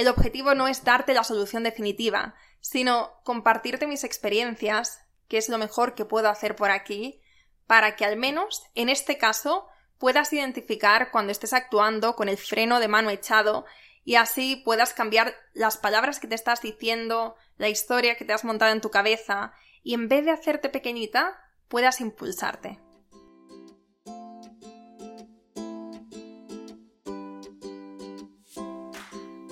El objetivo no es darte la solución definitiva, sino compartirte mis experiencias, que es lo mejor que puedo hacer por aquí, para que al menos, en este caso, puedas identificar cuando estés actuando con el freno de mano echado y así puedas cambiar las palabras que te estás diciendo, la historia que te has montado en tu cabeza y en vez de hacerte pequeñita, puedas impulsarte.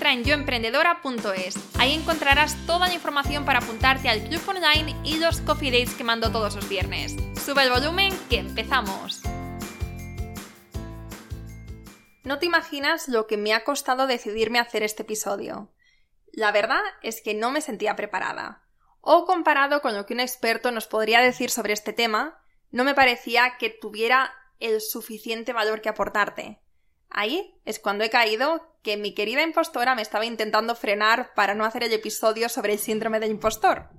en yoemprendedora.es. Ahí encontrarás toda la información para apuntarte al club online y los coffee dates que mando todos los viernes. Sube el volumen que empezamos. No te imaginas lo que me ha costado decidirme a hacer este episodio. La verdad es que no me sentía preparada o comparado con lo que un experto nos podría decir sobre este tema, no me parecía que tuviera el suficiente valor que aportarte. Ahí es cuando he caído que mi querida impostora me estaba intentando frenar para no hacer el episodio sobre el síndrome del impostor.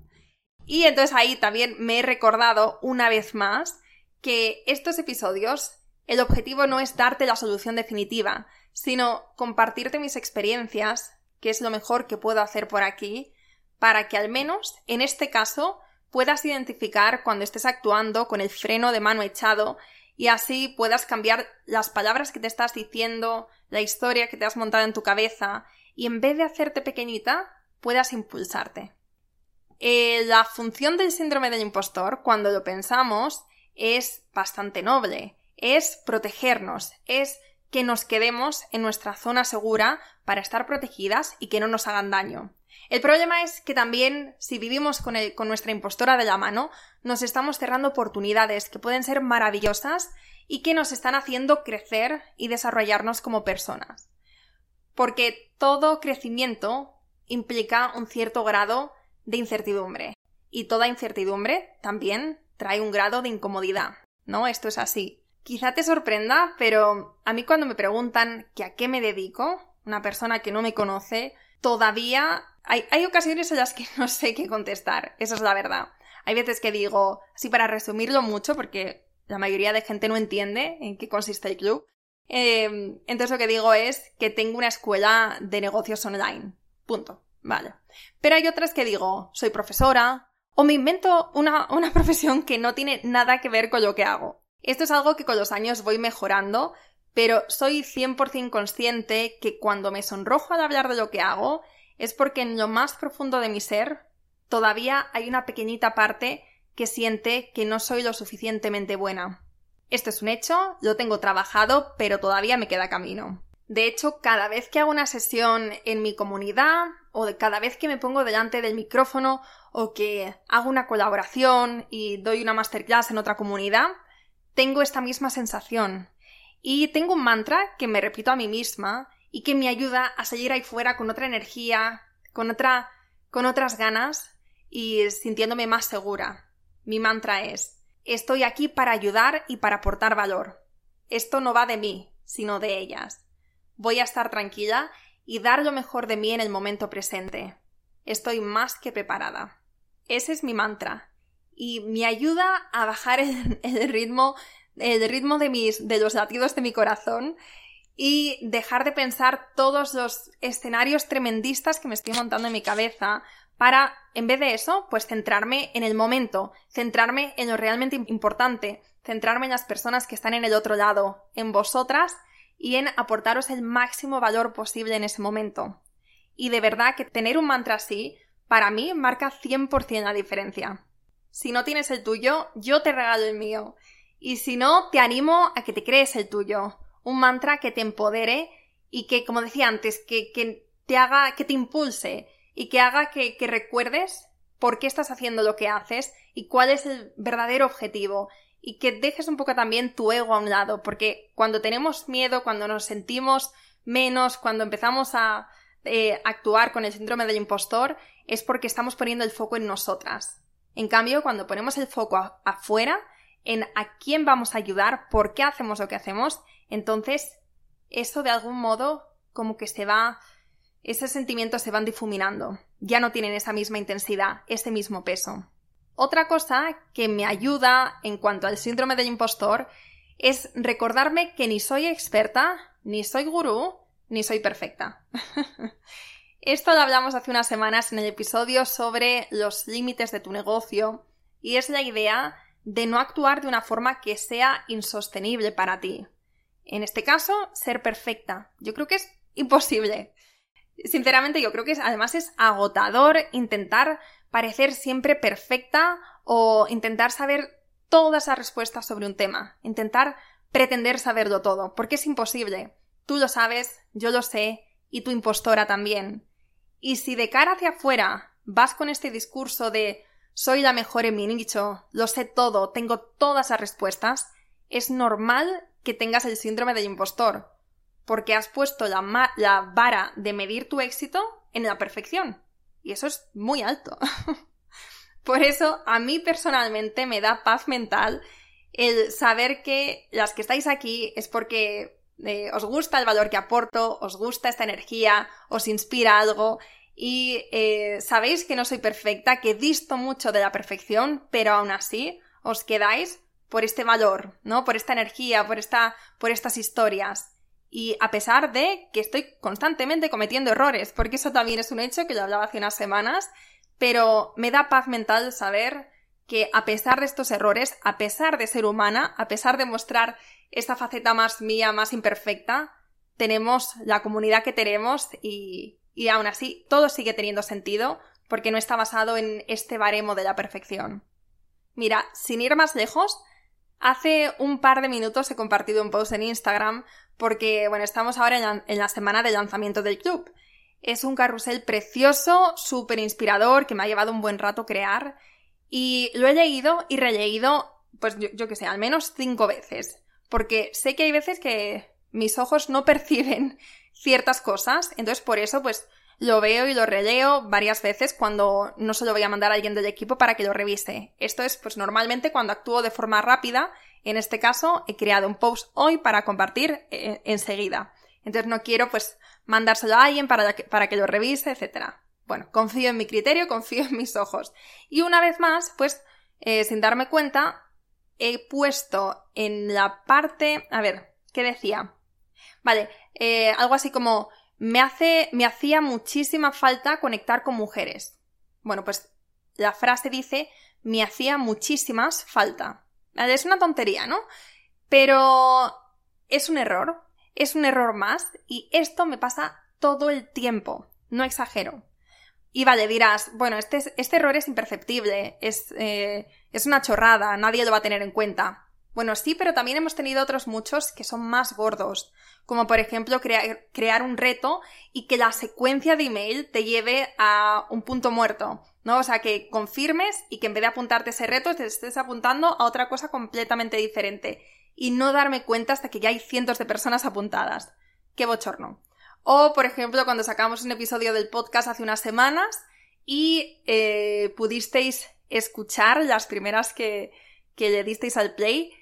Y entonces ahí también me he recordado una vez más que estos episodios el objetivo no es darte la solución definitiva, sino compartirte mis experiencias, que es lo mejor que puedo hacer por aquí, para que al menos, en este caso, puedas identificar cuando estés actuando con el freno de mano echado y así puedas cambiar las palabras que te estás diciendo, la historia que te has montado en tu cabeza y en vez de hacerte pequeñita, puedas impulsarte. Eh, la función del síndrome del impostor, cuando lo pensamos, es bastante noble. Es protegernos, es que nos quedemos en nuestra zona segura para estar protegidas y que no nos hagan daño. El problema es que también, si vivimos con, con nuestra impostora de la mano, nos estamos cerrando oportunidades que pueden ser maravillosas y que nos están haciendo crecer y desarrollarnos como personas. Porque todo crecimiento implica un cierto grado de incertidumbre. Y toda incertidumbre también trae un grado de incomodidad. ¿No? Esto es así. Quizá te sorprenda, pero a mí cuando me preguntan que a qué me dedico, una persona que no me conoce, todavía hay, ocasiones en las que no sé qué contestar, eso es la verdad. Hay veces que digo, así para resumirlo mucho, porque la mayoría de gente no entiende en qué consiste el club, em, entonces lo que digo es que tengo una escuela de negocios online. Punto. Vale. Pero hay otras que digo, soy profesora, o me invento una, una profesión que no tiene nada que ver con lo que hago. Esto es algo que con los años voy mejorando, pero soy 100% consciente que cuando me sonrojo al hablar de lo que hago es porque en lo más profundo de mi ser todavía hay una pequeñita parte que siente que no soy lo suficientemente buena. Esto es un hecho, lo tengo trabajado, pero todavía me queda camino. De hecho, cada vez que hago una sesión en mi comunidad, o cada vez que me pongo delante del micrófono, o que hago una colaboración y doy una masterclass en otra comunidad, tengo esta misma sensación. Y tengo un mantra que me repito a mí misma y que me ayuda a seguir ahí fuera con otra energía, con otra, con otras ganas y sintiéndome más segura. Mi mantra es, estoy aquí para ayudar y para aportar valor. Esto no va de mí, sino de ellas. Voy a estar tranquila y dar lo mejor de mí en el momento presente. Estoy más que preparada. Ese es mi mantra. Y me ayuda a bajar el, el ritmo, el ritmo de mis, de los latidos de mi corazón y dejar de pensar todos los escenarios tremendistas que me estoy montando en mi cabeza para, en vez de eso, pues centrarme en el momento, centrarme en lo realmente importante, centrarme en las personas que están en el otro lado, en vosotras y en aportaros el máximo valor posible en ese momento. Y de verdad que tener un mantra así, para mí, marca 100% la diferencia. Si no tienes el tuyo, yo te regalo el mío. Y si no, te animo a que te crees el tuyo un mantra que te empodere y que, como decía antes, que, te haga, que te impulse y que haga que, que recuerdes por qué estás haciendo lo que haces y cuál es el verdadero objetivo y que dejes un poco también tu ego a un lado, porque cuando tenemos miedo, cuando nos sentimos menos, cuando empezamos a eh, actuar con el síndrome del impostor, es porque estamos poniendo el foco en nosotras. En cambio, cuando ponemos el foco afuera, en a quién vamos a ayudar, por qué hacemos lo que hacemos, entonces eso de algún modo como que se va, esos sentimientos se van difuminando, ya no tienen esa misma intensidad, ese mismo peso. Otra cosa que me ayuda en cuanto al síndrome del impostor es recordarme que ni soy experta, ni soy gurú, ni soy perfecta. Esto lo hablamos hace unas semanas en el episodio sobre los límites de tu negocio y es la idea de no actuar de una forma que sea insostenible para ti. En este caso, ser perfecta. Yo creo que es imposible. Sinceramente, yo creo que además es agotador intentar parecer siempre perfecta o intentar saber todas las respuestas sobre un tema, intentar pretender saberlo todo, porque es imposible. Tú lo sabes, yo lo sé, y tu impostora también. Y si de cara hacia afuera vas con este discurso de soy la mejor en mi nicho, lo sé todo, tengo todas las respuestas, es normal que tengas el síndrome del impostor, porque has puesto la, vara de medir tu éxito en la perfección. Y eso es muy alto. Por eso, a mí personalmente me da paz mental el saber que las que estáis aquí es porque eh, os gusta el valor que aporto, os gusta esta energía, os inspira algo y eh, sabéis que no soy perfecta, que disto mucho de la perfección, pero aún así os quedáis por este valor, ¿no? Por esta energía, por, esta, por estas historias. Y a pesar de que estoy constantemente cometiendo errores, porque eso también es un hecho que lo hablaba hace unas semanas, pero me da paz mental saber que a pesar de estos errores, a pesar de ser humana, a pesar de mostrar esta faceta más mía, más imperfecta, tenemos la comunidad que tenemos y, y aún así todo sigue teniendo sentido porque no está basado en este baremo de la perfección. Mira, sin ir más lejos, hace un par de minutos he compartido un post en Instagram porque, bueno, estamos ahora en la, semana de lanzamiento del club. Es un carrusel precioso, súper inspirador, que me ha llevado un buen rato crear. Y lo he leído y releído, pues yo, yo que sé, al menos cinco veces porque sé que hay veces que mis ojos no perciben ciertas cosas, entonces por eso pues lo veo y lo releo varias veces cuando no se lo voy a mandar a alguien del equipo para que lo revise. Esto es pues normalmente cuando actúo de forma rápida, en este caso he creado un post hoy para compartir eh, enseguida. Entonces no quiero pues mandárselo a alguien para que, para que lo revise, etc. Bueno, confío en mi criterio, confío en mis ojos. Y una vez más, pues eh, sin darme cuenta, he puesto en la parte. A ver, ¿qué decía? Vale, eh, algo así como. Me, hace, me hacía muchísima falta conectar con mujeres. Bueno, pues la frase dice: Me hacía muchísimas falta. Es una tontería, ¿no? Pero es un error. Es un error más. Y esto me pasa todo el tiempo. No exagero. Y vale, dirás, bueno, este, este error es imperceptible, es, eh, es una chorrada, nadie lo va a tener en cuenta. Bueno, sí, pero también hemos tenido otros muchos que son más gordos, como por ejemplo crear un reto y que la secuencia de email te lleve a un punto muerto, ¿no? O sea, que confirmes y que en vez de apuntarte ese reto te estés apuntando a otra cosa completamente diferente y no darme cuenta hasta que ya hay cientos de personas apuntadas. ¡Qué bochorno! O, por ejemplo, cuando sacamos un episodio del podcast hace unas semanas y eh, pudisteis escuchar las primeras que, que le disteis al play,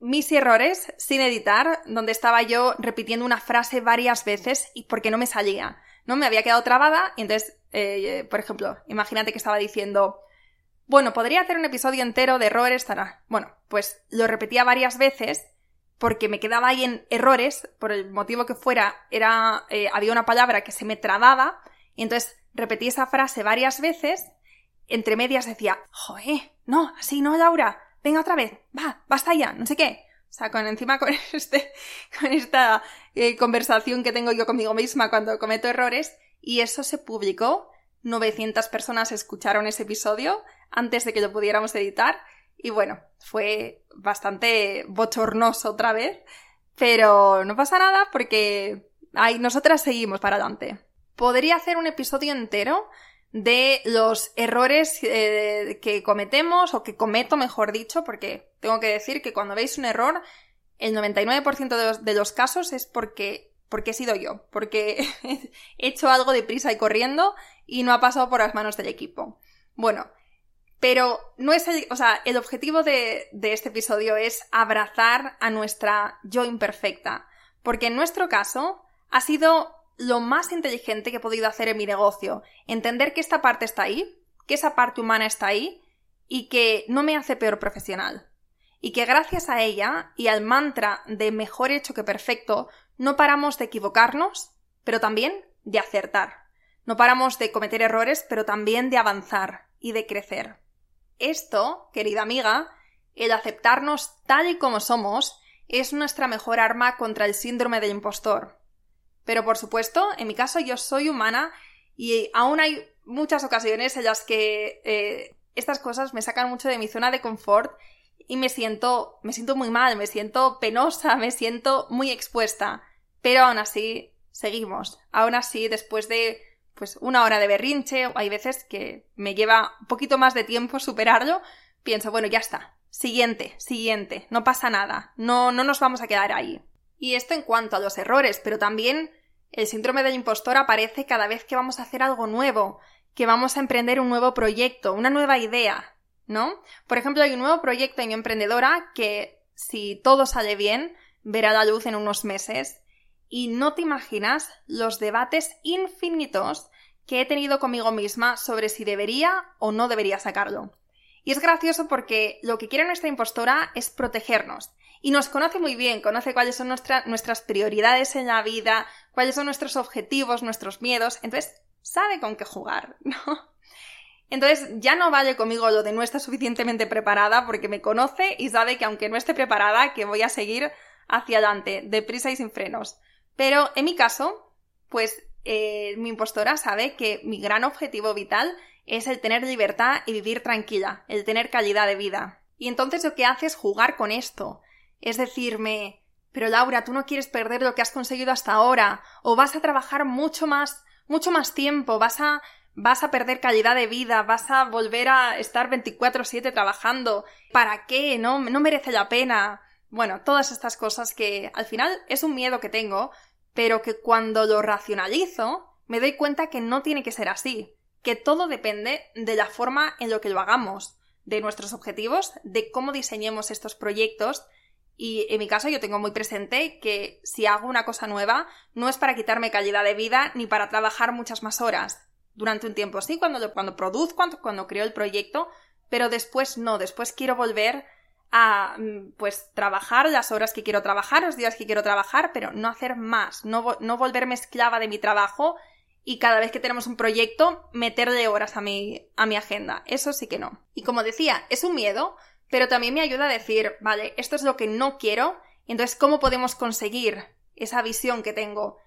mis errores sin editar, donde estaba yo repitiendo una frase varias veces y porque no me salía, ¿no? Me había quedado trabada y entonces, eh, por ejemplo, imagínate que estaba diciendo, bueno, podría hacer un episodio entero de errores, bueno, pues lo repetía varias veces porque me quedaba ahí en errores, por el motivo que fuera, era, eh, había una palabra que se me trababa, y entonces repetí esa frase varias veces, entre medias decía, joe, no, así no, Laura, venga otra vez, va, basta ya, no sé qué. O sea, con encima con este, con esta eh, conversación que tengo yo conmigo misma cuando cometo errores, y eso se publicó, 900 personas escucharon ese episodio antes de que lo pudiéramos editar, y bueno, fue bastante bochornoso otra vez, pero no pasa nada porque ahí nosotras seguimos para adelante. Podría hacer un episodio entero de los errores eh, que cometemos o que cometo, mejor dicho, porque tengo que decir que cuando veis un error, el 99% de los, casos es porque, porque he sido yo, porque he hecho algo de prisa y corriendo y no ha pasado por las manos del equipo. Bueno, pero no es el, o sea, el objetivo de, de este episodio es abrazar a nuestra yo imperfecta, porque en nuestro caso ha sido lo más inteligente que he podido hacer en mi negocio, entender que esta parte está ahí, que esa parte humana está ahí y que no me hace peor profesional. Y que gracias a ella y al mantra de mejor hecho que perfecto, no paramos de equivocarnos, pero también de acertar. No paramos de cometer errores, pero también de avanzar y de crecer. Esto, querida amiga, el aceptarnos tal y como somos, es nuestra mejor arma contra el síndrome del impostor. Pero por supuesto, en mi caso yo soy humana y aún hay muchas ocasiones en las que eh, estas cosas me sacan mucho de mi zona de confort y me siento, me siento muy mal, me siento penosa, me siento muy expuesta. Pero aún así, seguimos. Aún así, después de pues una hora de berrinche, hay veces que me lleva un poquito más de tiempo superarlo, pienso, bueno, ya está. Siguiente, siguiente, no pasa nada, no, no nos vamos a quedar ahí. Y esto en cuanto a los errores, pero también el síndrome del impostor aparece cada vez que vamos a hacer algo nuevo, que vamos a emprender un nuevo proyecto, una nueva idea, ¿no? Por ejemplo, hay un nuevo proyecto en emprendedora que, si todo sale bien, verá la luz en unos meses. Y no te imaginas los debates infinitos que he tenido conmigo misma sobre si debería o no debería sacarlo. Y es gracioso porque lo que quiere nuestra impostora es protegernos. Y nos conoce muy bien, conoce cuáles son nuestras prioridades en la vida, cuáles son nuestros objetivos, nuestros miedos. Entonces, sabe con qué jugar, ¿no? Entonces, ya no vale conmigo lo de no estar suficientemente preparada porque me conoce y sabe que aunque no esté preparada, que voy a seguir hacia adelante, deprisa y sin frenos. Pero en mi caso, pues eh, mi impostora sabe que mi gran objetivo vital es el tener libertad y vivir tranquila, el tener calidad de vida. Y entonces lo que hace es jugar con esto. Es decirme, pero Laura, tú no quieres perder lo que has conseguido hasta ahora, o vas a trabajar mucho más, mucho más tiempo, vas a, vas a perder calidad de vida, vas a volver a estar 24/7 trabajando. ¿Para qué? No, no merece la pena. Bueno, todas estas cosas que al final es un miedo que tengo, pero que cuando lo racionalizo me doy cuenta que no tiene que ser así que todo depende de la forma en lo que lo hagamos, de nuestros objetivos, de cómo diseñemos estos proyectos y en mi caso yo tengo muy presente que si hago una cosa nueva no es para quitarme calidad de vida ni para trabajar muchas más horas. Durante un tiempo sí, cuando, cuando produzco, cuando, cuando creo el proyecto, pero después no, después quiero volver a mm, pues trabajar las horas que quiero trabajar, los días que quiero trabajar, pero no hacer más, no, no volverme esclava de mi trabajo y cada vez que tenemos un proyecto meterle horas a mi, a mi agenda. Eso sí que no. Y como decía, es un miedo, pero también me ayuda a decir, vale, esto es lo que no quiero, entonces ¿cómo podemos conseguir esa visión que tengo?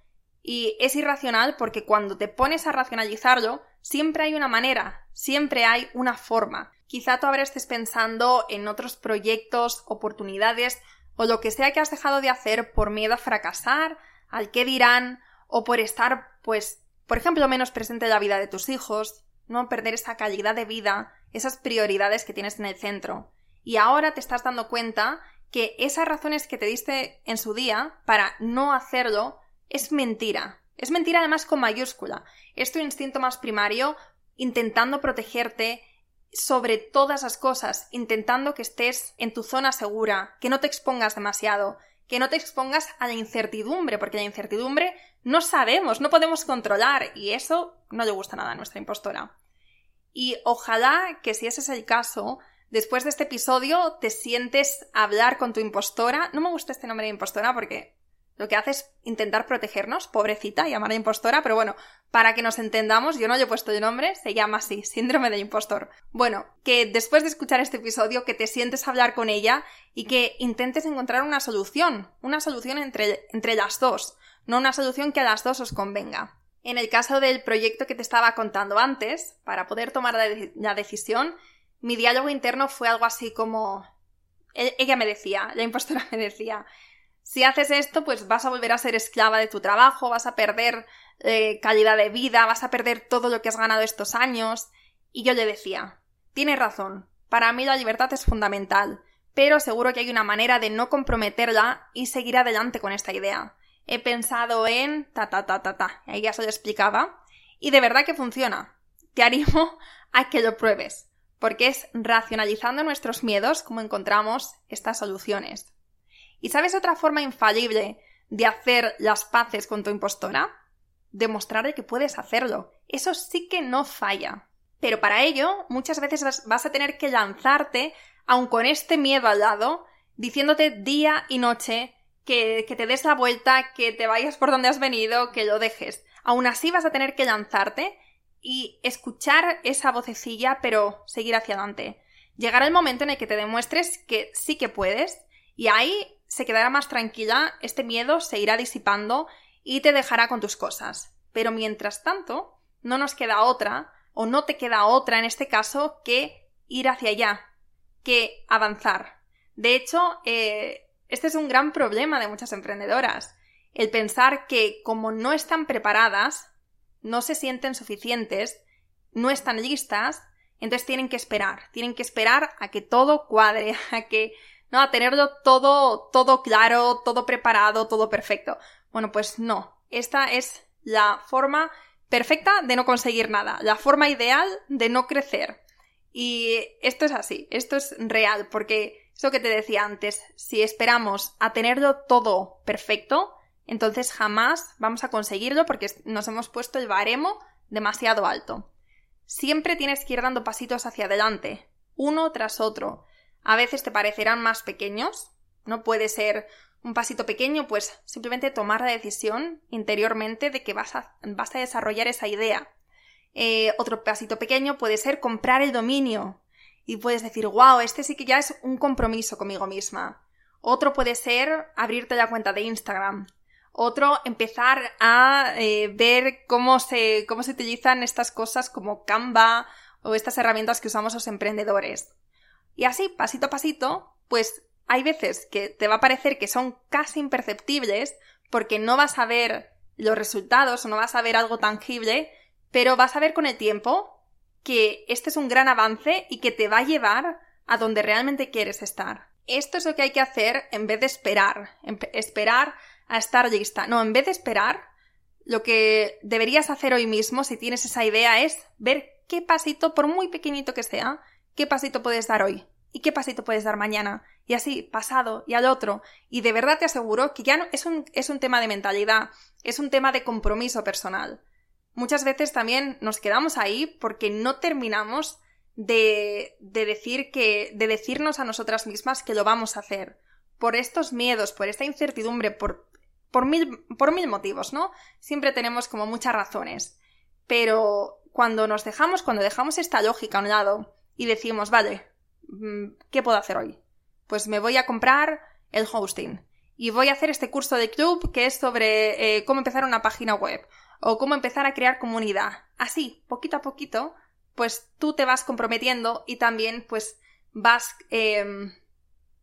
Y es irracional porque cuando te pones a racionalizarlo, siempre hay una manera, siempre hay una forma. Quizá tú ahora estés pensando en otros proyectos, oportunidades o lo que sea que has dejado de hacer por miedo a fracasar, al qué dirán o por estar pues por ejemplo, menos presente en la vida de tus hijos, no perder esa calidad de vida, esas prioridades que tienes en el centro. Y ahora te estás dando cuenta que esas razones que te diste en su día para no hacerlo es mentira. Es mentira además con mayúscula. Es tu instinto más primario intentando protegerte sobre todas las cosas, intentando que estés en tu zona segura, que no te expongas demasiado, que no te expongas a la incertidumbre, porque la incertidumbre no sabemos, no podemos controlar y eso no le gusta nada a nuestra impostora. Y ojalá que si ese es el caso, después de este episodio te sientes hablar con tu impostora. No me gusta este nombre de impostora porque lo que hace es intentar protegernos, pobrecita, llamar a impostora, pero bueno, para que nos entendamos, yo no le he puesto el nombre, se llama así, síndrome del impostor. Bueno, que después de escuchar este episodio, que te sientes hablar con ella y que intentes encontrar una solución, una solución entre, entre las dos no una solución que a las dos os convenga. En el caso del proyecto que te estaba contando antes, para poder tomar la, decisión, mi diálogo interno fue algo así como... E, ella me decía, la impostora me decía, si haces esto, pues vas a volver a ser esclava de tu trabajo, vas a perder eh, calidad de vida, vas a perder todo lo que has ganado estos años. Y yo le decía, tienes razón, para mí la libertad es fundamental, pero seguro que hay una manera de no comprometerla y seguir adelante con esta idea. He pensado en ta ta ta ta ta, ahí ya se lo explicaba, y de verdad que funciona. Te animo a que lo pruebes, porque es racionalizando nuestros miedos como encontramos estas soluciones. ¿Y sabes otra forma infalible de hacer las paces con tu impostora? Demostrarle que puedes hacerlo. Eso sí que no falla. Pero para ello, muchas veces vas a tener que lanzarte, aun con este miedo al lado, diciéndote día y noche que, que, te des la vuelta, que te vayas por donde has venido, que lo dejes. Aún así vas a tener que lanzarte y escuchar esa vocecilla, pero seguir hacia adelante. Llegará el momento en el que te demuestres que sí que puedes y ahí se quedará más tranquila, este miedo se irá disipando y te dejará con tus cosas. Pero mientras tanto, no nos queda otra, o no te queda otra en este caso, que ir hacia allá, que avanzar. De hecho, eh, este es un gran problema de muchas emprendedoras, el pensar que como no están preparadas, no se sienten suficientes, no están listas, entonces tienen que esperar, tienen que esperar a que todo cuadre, a que ¿no? A tenerlo todo, todo claro, todo preparado, todo perfecto. Bueno, pues no. Esta es la forma perfecta de no conseguir nada, la forma ideal de no crecer. Y esto es así, esto es real, porque eso que te decía antes, si esperamos a tenerlo todo perfecto, entonces jamás vamos a conseguirlo porque nos hemos puesto el baremo demasiado alto. Siempre tienes que ir dando pasitos hacia adelante, uno tras otro. A veces te parecerán más pequeños, no puede ser un pasito pequeño, pues simplemente tomar la decisión interiormente de que vas a, vas a desarrollar esa idea. Eh, otro pasito pequeño puede ser comprar el dominio y puedes decir, wow, este sí que ya es un compromiso conmigo misma. Otro puede ser abrirte la cuenta de Instagram. Otro, empezar a eh, ver cómo se, cómo se utilizan estas cosas como Canva o estas herramientas que usamos los emprendedores. Y así, pasito a pasito, pues hay veces que te va a parecer que son casi imperceptibles porque no vas a ver los resultados o no vas a ver algo tangible, pero vas a ver con el tiempo que este es un gran avance y que te va a llevar a donde realmente quieres estar. Esto es lo que hay que hacer en vez de esperar, esperar a estar lista. No, en vez de esperar, lo que deberías hacer hoy mismo, si tienes esa idea, es ver qué pasito, por muy pequeñito que sea, qué pasito puedes dar hoy y qué pasito puedes dar mañana y así pasado y al otro y de verdad te aseguro que ya no es un, es un tema de mentalidad, es un tema de compromiso personal. Muchas veces también nos quedamos ahí porque no terminamos de, de decir que, de decirnos a nosotras mismas que lo vamos a hacer. Por estos miedos, por esta incertidumbre, por, por mil, por mil motivos, ¿no? Siempre tenemos como muchas razones. Pero cuando nos dejamos, cuando dejamos esta lógica a un lado y decimos, vale, mm, ¿qué puedo hacer hoy? Pues me voy a comprar el hosting y voy a hacer este curso de club que es sobre eh, cómo empezar una página web o cómo empezar a crear comunidad. Así, poquito a poquito, pues tú te vas comprometiendo y también pues vas, em,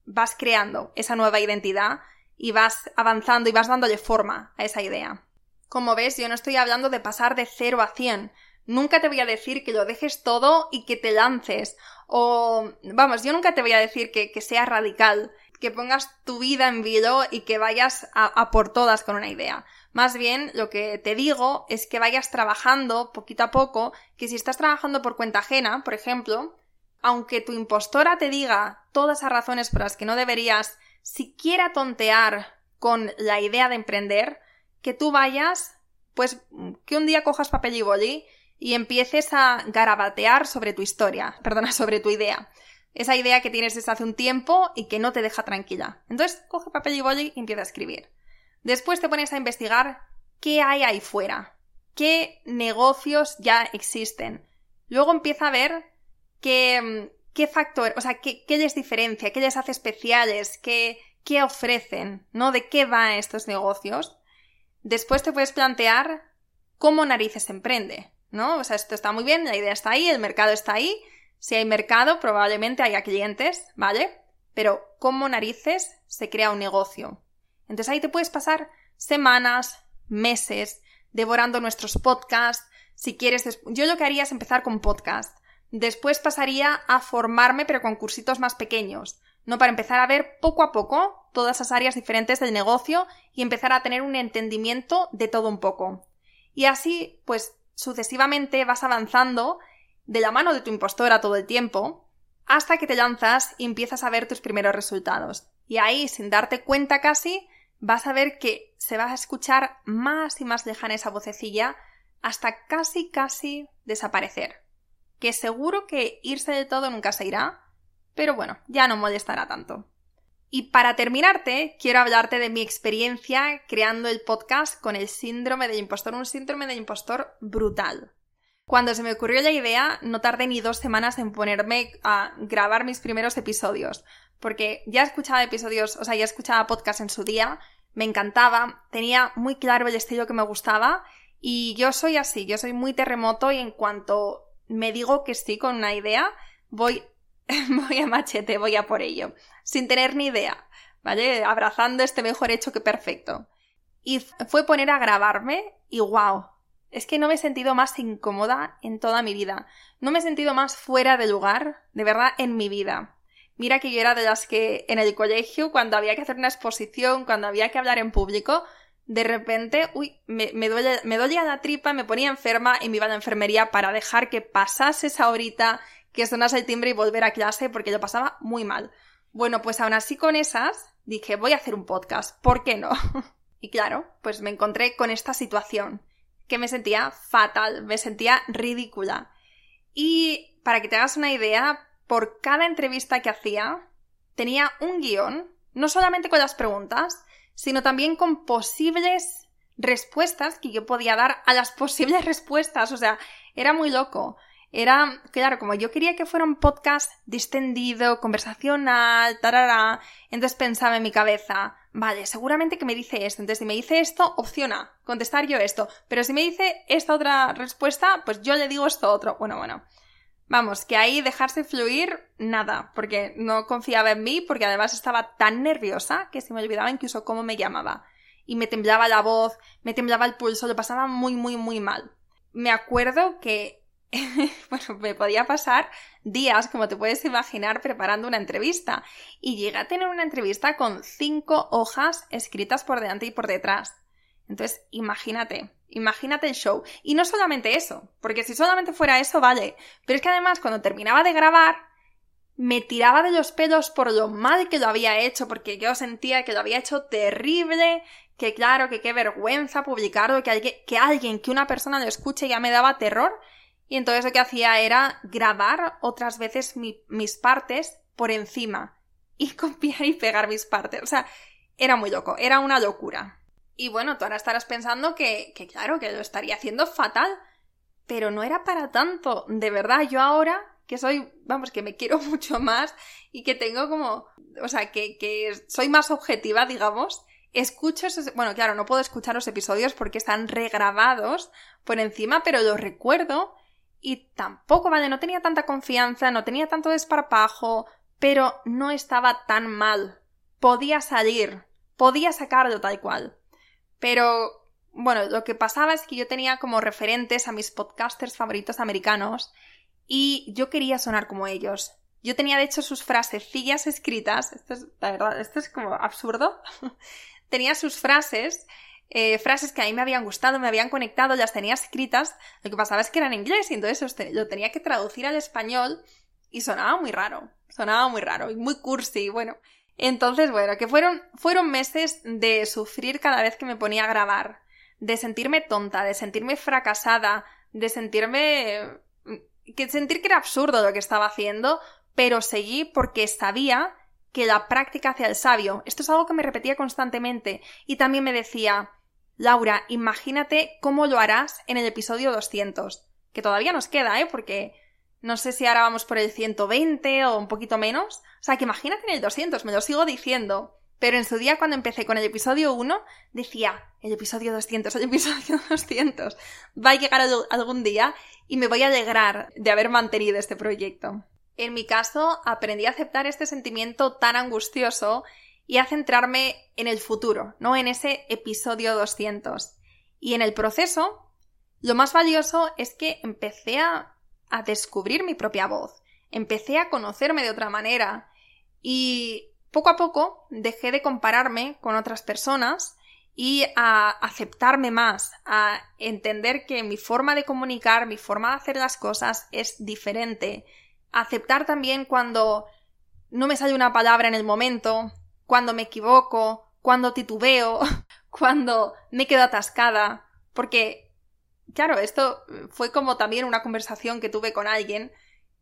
vas creando esa nueva identidad y vas avanzando y vas dándole forma a esa idea. Como ves, yo no estoy hablando de pasar de 0 a 100, Nunca te voy a decir que lo dejes todo y que te lances. O, vamos, yo nunca te voy a decir que, que sea radical, que pongas tu vida en vilo y que vayas a, por todas con una idea. Más bien, lo que te digo es que vayas trabajando poquito a poco, que si estás trabajando por cuenta ajena, por ejemplo, aunque tu impostora te diga todas las razones por las que no deberías siquiera tontear con la idea de emprender, que tú vayas, pues que un día cojas papel y boli y empieces a garabatear sobre tu historia, perdona, sobre tu idea. Esa idea que tienes desde hace un tiempo y que no te deja tranquila. Entonces, coge papel y boli y empieza a escribir. Después te pones a investigar qué hay ahí fuera, qué negocios ya existen. Luego empieza a ver qué, qué factor, o sea, qué, qué les diferencia, qué les hace especiales, qué, qué ofrecen, ¿no? De qué van estos negocios. Después te puedes plantear cómo narices emprende. ¿no? O sea, esto está muy bien, la idea está ahí, el mercado está ahí. Si hay mercado, probablemente haya clientes, ¿vale? Pero ¿cómo narices se crea un negocio? Entonces ahí te puedes pasar semanas, meses, devorando nuestros podcasts. Si quieres, yo lo que haría es empezar con podcast. Después pasaría a formarme, pero con cursitos más pequeños. No para empezar a ver poco a poco todas esas áreas diferentes del negocio y empezar a tener un entendimiento de todo un poco. Y así, pues, sucesivamente vas avanzando de la mano de tu impostora todo el tiempo hasta que te lanzas y empiezas a ver tus primeros resultados. Y ahí, sin darte cuenta casi, vas a ver que se va a escuchar más y más lejana esa vocecilla hasta casi casi desaparecer. Que seguro que irse de todo nunca se irá, pero bueno, ya no molestará tanto. Y para terminarte, quiero hablarte de mi experiencia creando el podcast con el síndrome del impostor, un síndrome del impostor brutal. Cuando se me ocurrió la idea, no tardé ni dos semanas en ponerme a grabar mis primeros episodios, porque ya escuchaba episodios, o sea, ya escuchaba podcast en su día, me encantaba, tenía muy claro el estilo que me gustaba y yo soy así, yo soy muy terremoto y en cuanto me digo que sí con una idea, voy, voy a machete, voy a por ello, sin tener ni idea, ¿vale? Abrazando este mejor hecho que perfecto. Y fue poner a grabarme y wow, es que no me he sentido más incómoda en toda mi vida. No me he sentido más fuera de lugar, de verdad, en mi vida. Mira que yo era de las que en el colegio, cuando había que hacer una exposición, cuando había que hablar en público, de repente, uy, me, me, duele, me dolía la tripa, me ponía enferma y me iba a la enfermería para dejar que pasase esa horita, que sonase el timbre y volver a clase porque yo pasaba muy mal. Bueno, pues aún así con esas, dije, voy a hacer un podcast, ¿por qué no? y claro, pues me encontré con esta situación que me sentía fatal, me sentía ridícula. Y para que te hagas una idea, por cada entrevista que hacía, tenía un guion, no solamente con las preguntas, sino también con posibles respuestas que yo podía dar a las posibles respuestas. O sea, era muy loco. Era, claro, como yo quería que fuera un podcast distendido, conversacional, tarara, entonces pensaba en mi cabeza, vale, seguramente que me dice esto, entonces si me dice esto, opciona, contestar yo esto, pero si me dice esta otra respuesta, pues yo le digo esto otro. Bueno, bueno. Vamos, que ahí dejarse fluir, nada, porque no confiaba en mí, porque además estaba tan nerviosa que se me olvidaba incluso cómo me llamaba. Y me temblaba la voz, me temblaba el pulso, lo pasaba muy, muy, muy mal. Me acuerdo que bueno, me podía pasar días, como te puedes imaginar, preparando una entrevista. Y llegué a tener una entrevista con cinco hojas escritas por delante y por detrás. Entonces, imagínate, imagínate el show. Y no solamente eso, porque si solamente fuera eso, vale. Pero es que además, cuando terminaba de grabar, me tiraba de los pelos por lo mal que lo había hecho, porque yo sentía que lo había hecho terrible, que claro, que qué vergüenza publicarlo, que alguien, que alguien, que una persona lo escuche ya me daba terror. Y entonces lo que hacía era grabar otras veces mis partes por encima y copiar y pegar mis partes. O sea, era muy loco, era una locura. Y bueno, tú ahora estarás pensando que, claro, que lo estaría haciendo fatal, pero no era para tanto. De verdad, yo ahora que soy, vamos, que me quiero mucho más y que tengo como, o sea, que, que soy más objetiva, digamos, escucho esos, bueno, claro, no puedo escuchar los episodios porque están regrabados por encima, pero los recuerdo y tampoco, vale, no tenía tanta confianza, no tenía tanto desparpajo, pero no estaba tan mal. Podía salir, podía sacarlo tal cual. Pero, bueno, lo que pasaba es que yo tenía como referentes a mis podcasters favoritos americanos y yo quería sonar como ellos. Yo tenía de hecho sus frasecillas escritas, esto es, la verdad, esto es como absurdo. tenía sus frases eh, frases que a mí me habían gustado, me habían conectado, las tenía escritas, lo que pasaba es que eran en inglés y entonces lo tenía que traducir al español y sonaba muy raro, sonaba muy raro y muy cursi, bueno. Entonces, bueno, que fueron, fueron meses de sufrir cada vez que me ponía a grabar, de sentirme tonta, de sentirme fracasada, de sentirme... que sentir que era absurdo lo que estaba haciendo, pero seguí porque sabía que la práctica hacia el sabio. Esto es algo que me repetía constantemente y también me decía, Laura, imagínate cómo lo harás en el episodio 200, que todavía nos queda, ¿eh? Porque no sé si ahora vamos por el 120 o un poquito menos. O sea, que imagínate en el 200, me lo sigo diciendo. Pero en su día, cuando empecé con el episodio 1, decía, el episodio 200, el episodio 200, va a llegar algún día y me voy a alegrar de haber mantenido este proyecto. En mi caso, aprendí a aceptar este sentimiento tan angustioso y a centrarme en el futuro, no en ese episodio 200. Y en el proceso, lo más valioso es que empecé a, a descubrir mi propia voz, empecé a conocerme de otra manera y poco a poco dejé de compararme con otras personas y a aceptarme más, a entender que mi forma de comunicar, mi forma de hacer las cosas es diferente, aceptar también cuando no me sale una palabra en el momento, cuando me equivoco, cuando titubeo, cuando me quedo atascada, porque, claro, esto fue como también una conversación que tuve con alguien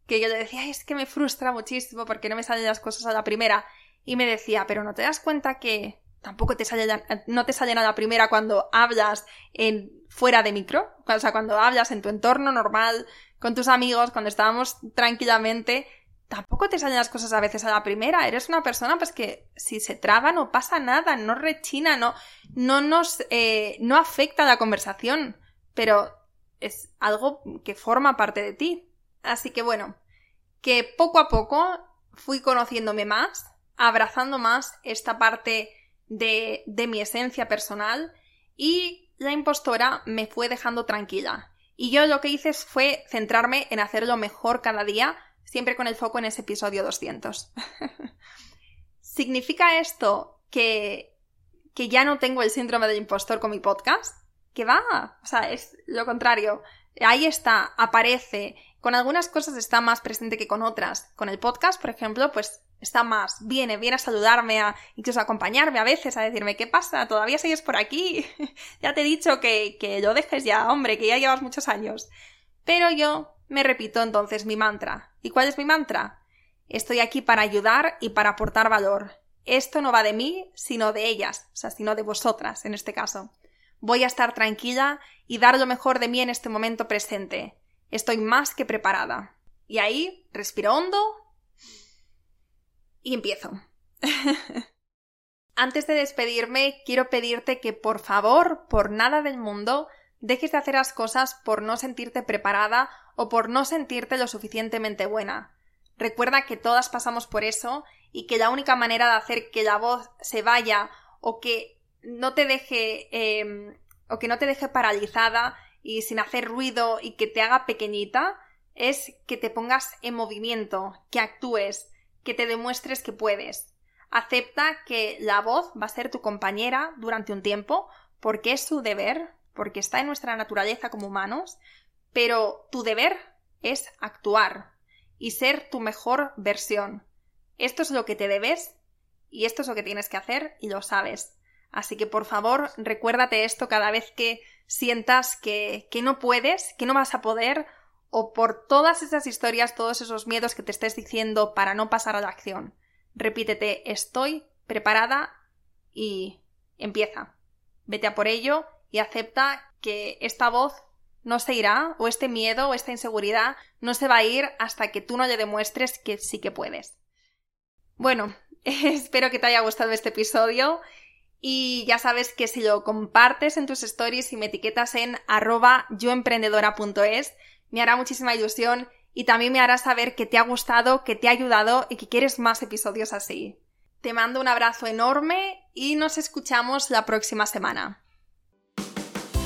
que yo le decía, es que me frustra muchísimo porque no me salen las cosas a la primera. Y me decía, pero ¿no te das cuenta que tampoco te sale, no te salen a la primera cuando hablas en, fuera de micro? O sea, cuando hablas en tu entorno normal, con tus amigos, cuando estábamos tranquilamente, tampoco te salen las cosas a veces a la primera. Eres una persona pues que si se traba no pasa nada, no rechina, no, no nos, eh, no afecta la conversación, pero es algo que forma parte de ti. Así que bueno, que poco a poco fui conociéndome más, abrazando más esta parte de, de mi esencia personal y la impostora me fue dejando tranquila. Y yo lo que hice fue centrarme en hacerlo mejor cada día, siempre con el foco en ese episodio 200. ¿Significa esto que, que ya no tengo el síndrome del impostor con mi podcast? Que va, o sea, es lo contrario. Ahí está, aparece, con algunas cosas está más presente que con otras. Con el podcast, por ejemplo, pues está más, viene, viene a saludarme, a incluso a acompañarme a veces, a decirme, ¿qué pasa? ¿Todavía sigues por aquí? ya te he dicho que, que lo dejes ya, hombre, que ya llevas muchos años. Pero yo me repito entonces mi mantra. ¿Y cuál es mi mantra? Estoy aquí para ayudar y para aportar valor. Esto no va de mí, sino de ellas, o sea, sino de vosotras en este caso. Voy a estar tranquila y dar lo mejor de mí en este momento presente. Estoy más que preparada. Y ahí respiro hondo y empiezo. Antes de despedirme, quiero pedirte que por favor, por nada del mundo, dejes de hacer las cosas por no sentirte preparada o por no sentirte lo suficientemente buena. Recuerda que todas pasamos por eso y que la única manera de hacer que la voz se vaya o que no te deje em, o que no te deje paralizada y sin hacer ruido y que te haga pequeñita es que te pongas en movimiento, que actúes, que te demuestres que puedes. Acepta que la voz va a ser tu compañera durante un tiempo porque es su deber, porque está en nuestra naturaleza como humanos, pero tu deber es actuar y ser tu mejor versión. Esto es lo que te debes y esto es lo que tienes que hacer y lo sabes. Así que por favor recuérdate esto cada vez que sientas que, que no puedes, que no vas a poder, o por todas esas historias, todos esos miedos que te estés diciendo para no pasar a la acción. Repítete, estoy preparada y empieza. Vete a por ello y acepta que esta voz no se irá, o este miedo o esta inseguridad no se va a ir hasta que tú no le demuestres que sí que puedes. Bueno, espero que te haya gustado este episodio y ya sabes que si lo compartes en tus stories y me etiquetas en arroba yoemprendedora.es, me hará muchísima ilusión y también me hará saber que te ha gustado, que te ha ayudado y que quieres más episodios así. Te mando un abrazo enorme y nos escuchamos la próxima semana.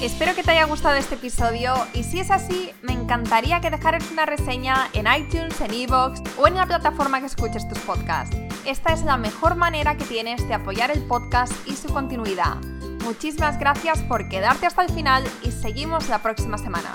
Espero que te haya gustado este episodio y si es así, me encantaría que dejaras una reseña en iTunes, en Evox o en la plataforma que escuches tus podcasts. Esta es la mejor manera que tienes de apoyar el podcast y su continuidad. Muchísimas gracias por quedarte hasta el final y seguimos la próxima semana.